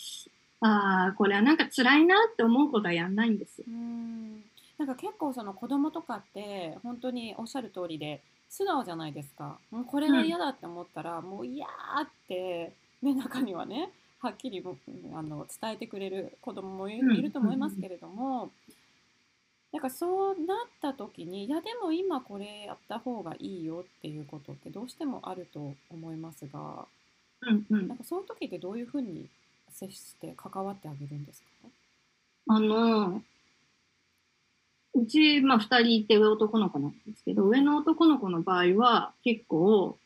ああ、これはなんか辛いなって思うことはやんないんですよ。うんなんか結構その子供とかって本当におっしゃる通りで素直じゃないですか。もうこれが嫌だって思ったら、もう嫌ーって、ね、中にはねはっきり僕あの伝えてくれる子供もいると思いますけれども、なんかそうなった時にいやでも今これやった方がいいよっていうことってどうしてもあると思いますがうんうんなん。かそういう時ってどういうふうに接して関わってあげるんですか？あの、うち、まあ、二人いて上男の子なんですけど、上の男の子の場合は結構、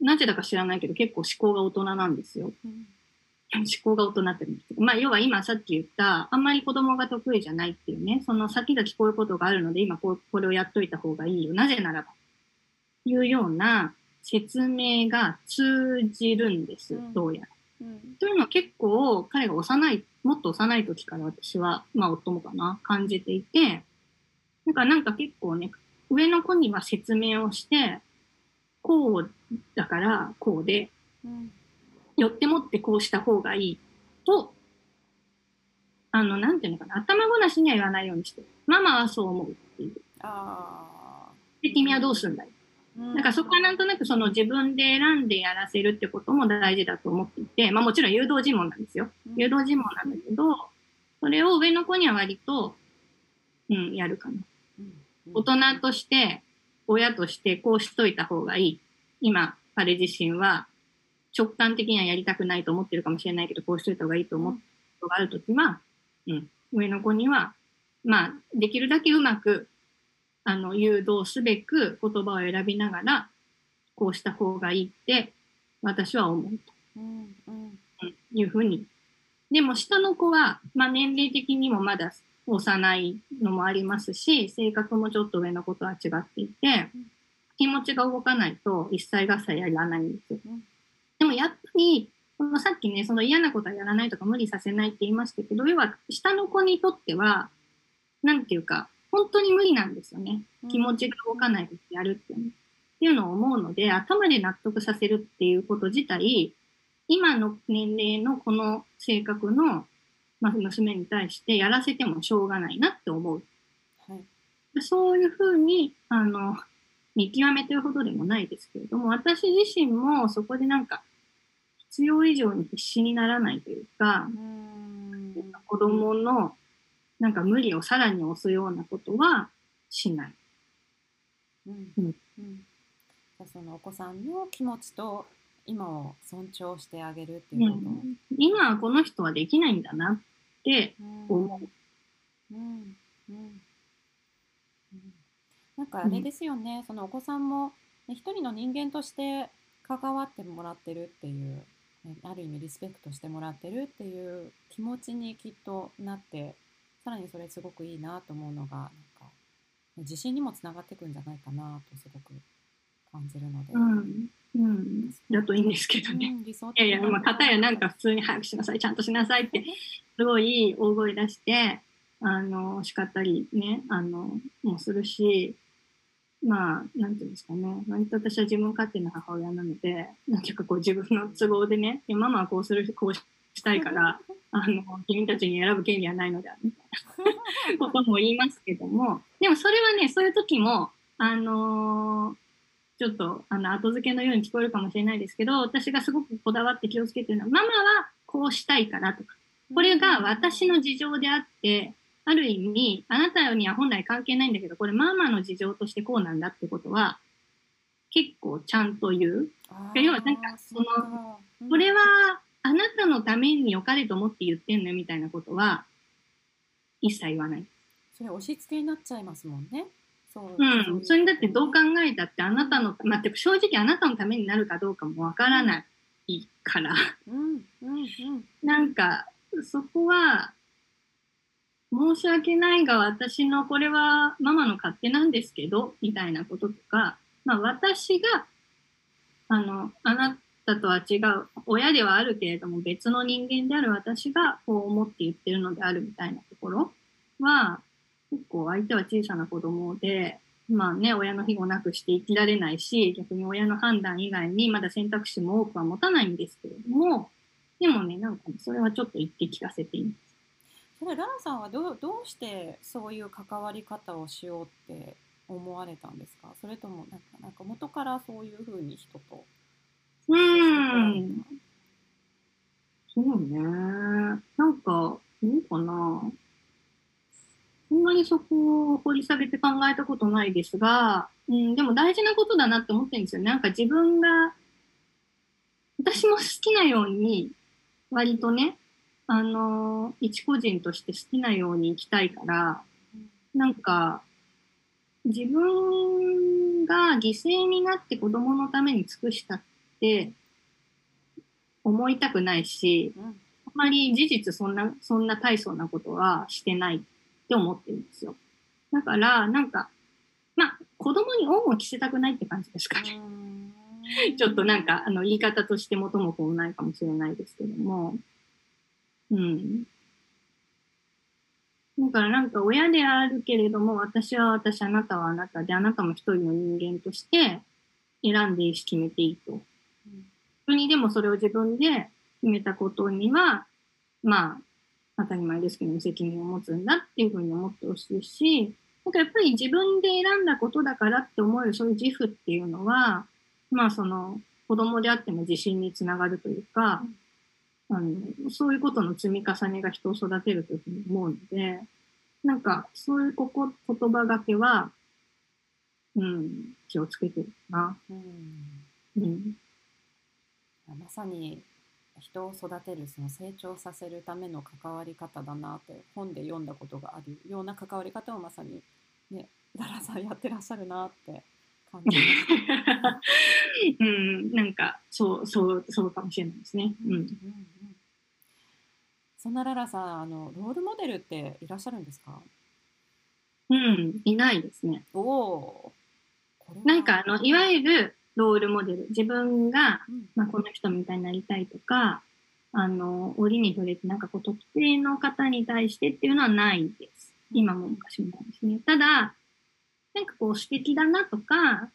なぜだか知らないけど結構思考が大人なんですよ。うん思考が大人って言うんですけど、まあ、要は今さっき言った、あんまり子供が得意じゃないっていうね、その先々こういうことがあるので、今こうこれをやっといた方がいいよ。なぜならば。いうような説明が通じるんですうん、どうやら。うんというのは結構彼が幼い、もっと幼い時から私は、まあ夫もかな、感じていて、なんかなんか結構ね、上の子には説明をして、こうだからこうで、うんよってもってこうした方がいいと、あの、なんていうのかな、頭ごなしには言わないようにしてる。ママはそう思うっていう。あで、君はどうするんだい？ーなんかそこはなんとなくその自分で選んでやらせるってことも大事だと思っていて、まあもちろん誘導尋問なんですよ。うん誘導尋問なんだけど、それを上の子には割と、うん、やるかな。うん大人として、親としてこうしといた方がいい。今、彼自身は直感的にはやりたくないと思ってるかもしれないけど、こうしといた方がいいと思うことがあるときは、うん、上の子には、まあ、できるだけうまく、あの、誘導すべく言葉を選びながら、こうした方がいいって、私は思うと。うんうんうんいうふうに。でも下の子は、まあ年齢的にもまだ幼いのもありますし、性格もちょっと上の子とは違っていてうん、気持ちが動かないと一切合切やらないんですようん。でもやっぱり、このさっきね、その嫌なことはやらないとか無理させないって言いましたけど、要は下の子にとっては、なんていうか、本当に無理なんですよね。気持ちが動かないでやるっていうのっていうのを思うので、頭で納得させるっていうこと自体、今の年齢のこの性格の、まあ、娘に対してやらせてもしょうがないなって思う。はいでそういうふうに、あの、見極めてるほどでもないですけれども、私自身もそこでなんか、必要以上に必死にならないというか、うん子供のなんか無理をさらに押すようなことはしない。うん。うん。うん。そのお子さんの気持ちと今を尊重してあげるっていううこと。ん、今はこの人はできないんだなってうん。思う。うん。うん。うん。なんかあれですよね、そのお子さんも、ね、一人の人間として関わってもらってるっていう、ねある意味リスペクトしてもらってるっていう気持ちにきっとなってさらにそれすごくいいなと思うのがなんか自信にもつながっていくんじゃないかなとすごく感じるので。うん。うん。だといいんですけどね。うん理想いやいや、まあ、方やなんか普通に早くしなさい、ちゃんとしなさいって、すごい大声出して、あの、叱ったりね、あの、もするし、まあ、なんていうんですかね、割と私は自分勝手な母親なので、なんていうかこう自分の都合でね、ママはこうする、こうしたいから、あの、君たちに選ぶ権利はないのである、みたいな。ことも言いますけども、でもそれはね、そういう時も、あのーちょっとあの後付けのように聞こえるかもしれないですけど、私がすごくこだわって気をつけてるのは、ママはこうしたいからとか、これが私の事情であって、ある意味、あなたには本来関係ないんだけど、これママの事情としてこうなんだってことは、結構ちゃんと言う。あ要はなんかそののこれはあなたのために良かれと思って言ってんのよみたいなことは、一切言わない。それ押し付けになっちゃいますもんね。そううん。それだってどう考ええたってあなたの、まあ、正直あなたのためになるかどうかもわからないから。うんうんうんなんか、そこは、申し訳ないが、私のこれはママの勝手なんですけど、みたいなこととか、まあ私が、あの、あなたとは違う、親ではあるけれども別の人間である私がこう思って言ってるのであるみたいなところは、結構相手は小さな子供で、まあね、親の庇護なくして生きられないし、逆に親の判断以外にまだ選択肢も多くは持たないんですけれども、でもね、なんか、それはちょっと言って聞かせています。それランさんはどうどうしてそういう関わり方をしようって思われたんですか？それともなんかなんか元からそういうふうに人とうん。そうね。なんか、どうかな。そんなにそこを掘り下げて考えたことないですが、うん、でも大事なことだなって思ってるんですよ。なんか自分が、私も好きなように、割とね、あの、一個人として好きなように生きたいから、なんか、自分が犠牲になって子供のために尽くしたって思いたくないし、うんあまり事実そんな、そんな大層なことはしてないって思ってるんですよ。だから、なんか、まあ、子供に恩を着せたくないって感じですかね。ちょっとなんか、あの、言い方として元も子もないかもしれないですけども。うん。だからなんか親であるけれども、私は私、あなたはあなたで、あなたも一人の人間として選んでいいし決めていいと。うん人にでもそれを自分で決めたことには、まあ、当たり前ですけど、責任を持つんだっていうふうに思ってほしいし、なんかやっぱり自分で選んだことだからって思えるそういう自負っていうのは、まあその子供であっても自信につながるというか、あのそういうことの積み重ねが人を育てるというふうに思うので、なんかそういうここ言葉がけは、うん、気をつけてるな。うんうん。まさに人を育てるその成長させるための関わり方だなって本で読んだことがあるような関わり方をまさにねダラさんやってらっしゃるなって感じました。うん、なんか、そう、そう、そうかもしれないですね。うん。うんうんそんなララさんあのロールモデルっていらっしゃるんですか？うん、いないですね。おおなんか、あの、いわゆるロールモデル、自分が、うんまあ、この人みたいになりたいとか、あの、折に触れて、なんかこう、特定の方に対してっていうのはないです。今も昔もないですね。ただ、なんかこう、素敵だなとか、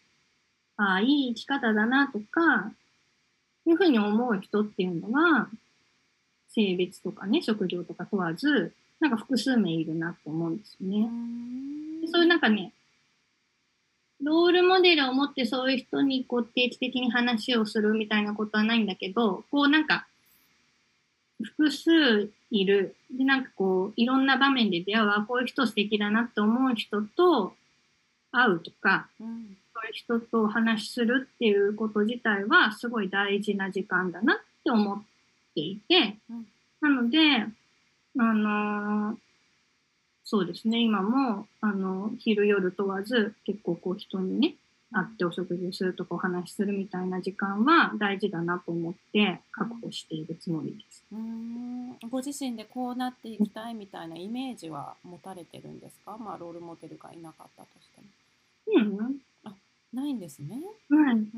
ああ、いい生き方だなとか、いうふうに思う人っていうのは、性別とかね、職業とか問わず、なんか複数名いるなと思うんですようね。そういうなんかね、ロールモデルを持ってそういう人にこう定期的に話をするみたいなことはないんだけど、こうなんか、複数いる。で、なんかこう、いろんな場面で出会う、あ、こういう人素敵だなって思う人と会うとか、うん。そういう人とお話しするっていうこと自体はすごい大事な時間だなって思っていて、うん。なので、あのーそうですね、今も、あの、昼夜問わず、結構こう人にね、会ってお食事するとかお話しするみたいな時間は大事だなと思って確保しているつもりです。うーんご自身でこうなっていきたいみたいなイメージは持たれてるんですか、まあ、ロールモデルがいなかったとしても。うん、ないんですね。うん、うん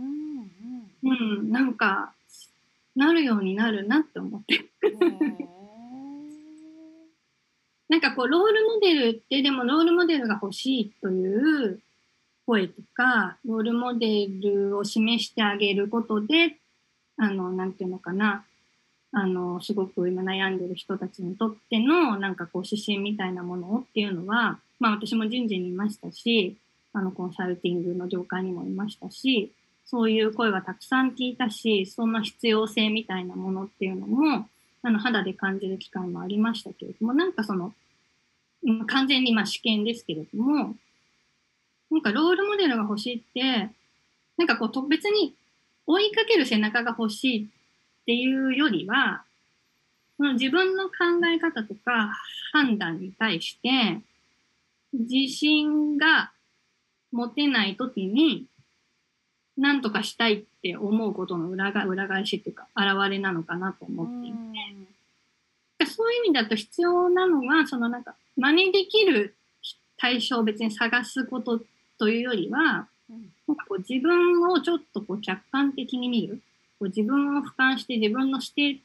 うんうん、なんか、なるようになるなって思って。なんかこう、ロールモデルって、でもロールモデルが欲しいという声とか、ロールモデルを示してあげることで、あの、なんていうのかな、あの、すごく今悩んでる人たちにとっての、なんかこう、指針みたいなものっていうのは、まあ私も人事にいましたし、あの、コンサルティングの業界にもいましたし、そういう声はたくさん聞いたし、その必要性みたいなものっていうのも、あの、肌で感じる機会もありましたけれども、なんかその、完全にまあ試験ですけれども、なんかロールモデルが欲しいって、なんかこうと別に追いかける背中が欲しいっていうよりは、その自分の考え方とか判断に対して、自信が持てないときに、何とかしたいって思うことの裏が裏返しっていうか、現れなのかなと思っていて、そういう意味だと必要なのは、そのなんか、真似できる対象を別に探すことというよりは、うんなんかこう自分をちょっとこう客観的に見る。こう自分を俯瞰して自分のステー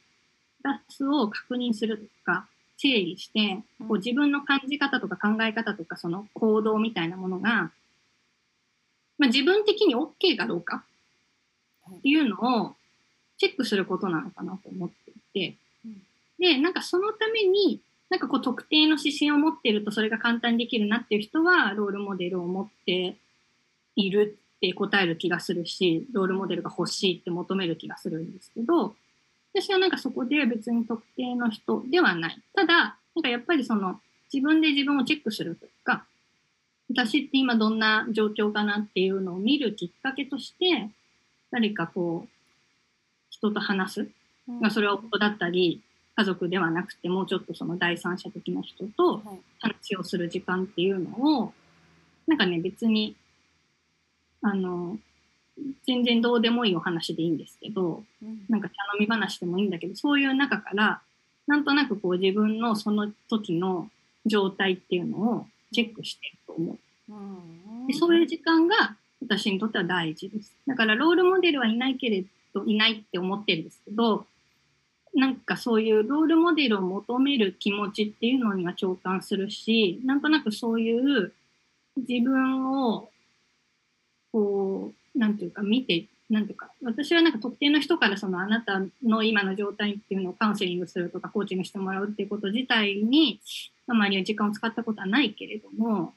タスを確認するとか、整理して、こう自分の感じ方とか考え方とかその行動みたいなものが、まあ、自分的に OK かどうかっていうのをチェックすることなのかなと思っていて。うん、で、なんかそのために、なんかこう特定の指針を持っているとそれが簡単にできるなっていう人は、ロールモデルを持っているって答える気がするし、ロールモデルが欲しいって求める気がするんですけど、私はなんかそこで別に特定の人ではない。ただ、なんかやっぱりその自分で自分をチェックするというか、私って今どんな状況かなっていうのを見るきっかけとして、誰かこう、人と話す。うん。まあ、それは夫だったり、家族ではなくて、もうちょっとその第三者的な人とはい。話をする時間っていうのを、なんかね、別に、あの、全然どうでもいいお話でいいんですけど、うん。なんか茶飲み話でもいいんだけど、そういう中から、なんとなくこう自分のその時の状態っていうのをチェックしてると思う。うんでそういう時間が私にとっては大事です。だからロールモデルはいないけれど、いないって思ってるんですけど、なんかそういうロールモデルを求める気持ちっていうのには共感するし、なんとなくそういう自分を、こう、なんていうか見て、なんていうか、私はなんか特定の人からそのあなたの今の状態っていうのをカウンセリングするとかコーチングしてもらうっていうこと自体にあまり時間を使ったことはないけれども、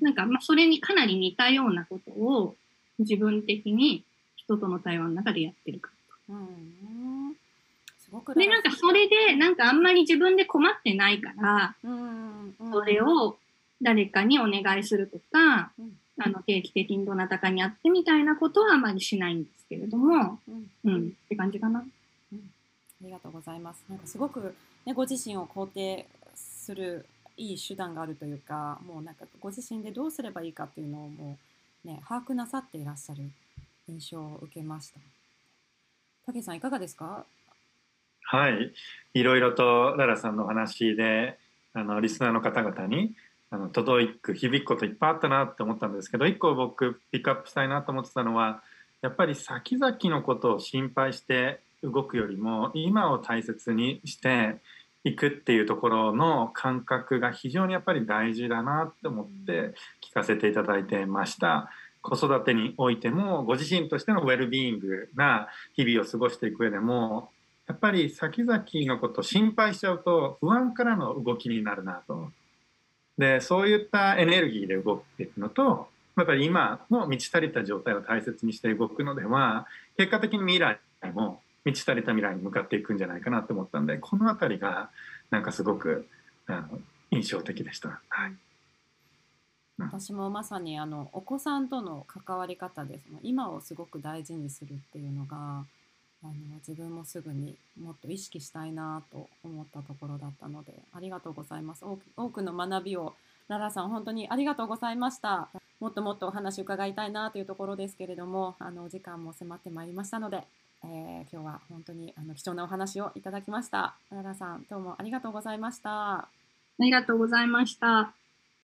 なんか、まあ、それにかなり似たようなことを自分的に人との対話の中でやってるかうん。すごくら。で、なんかそれで、なんかあんまり自分で困ってないから、うんうん。それを誰かにお願いするとかうん、あの、定期的にどなたかにやってみたいなことはあまりしないんですけれども、うん。うん、って感じかな。ありがとうございます。なんかすごく、ね、ご自身を肯定するいい手段があるというか、もうなんかご自身でどうすればいいかっていうのをもうね、把握なさっていらっしゃる印象を受けました。たけさんいかがですか？はい、いろいろとララさんのお話であのリスナーの方々にあの届く響くこといっぱいあったなって思ったんですけど一個僕ピックアップしたいなと思ってたのはやっぱり先々のことを心配して動くよりも今を大切にしていくっていうところの感覚が非常にやっぱり大事だなって思って聞かせていただいてました。子育てにおいてもご自身としてのウェルビーイングな日々を過ごしていく上でもやっぱり先々のことを心配しちゃうと不安からの動きになるなと。でそういったエネルギーで動いていくのとやっぱり今の満ち足りた状態を大切にして動くのでは結果的に未来も満ち足りた未来に向かっていくんじゃないかなと思ったんでこの辺りがなんかすごくあの印象的でした。はい。私もまさにあのお子さんとの関わり方でその今をすごく大事にするっていうのがあの自分もすぐにもっと意識したいなと思ったところだったのでありがとうございます。多く多くの学びをララさん本当にありがとうございました。もっともっとお話伺いたいなというところですけれどもあのお時間も迫ってまいりましたので、えー今日は本当にあの貴重なお話をいただきました原田さんどうもありがとうございましたありがとうございました。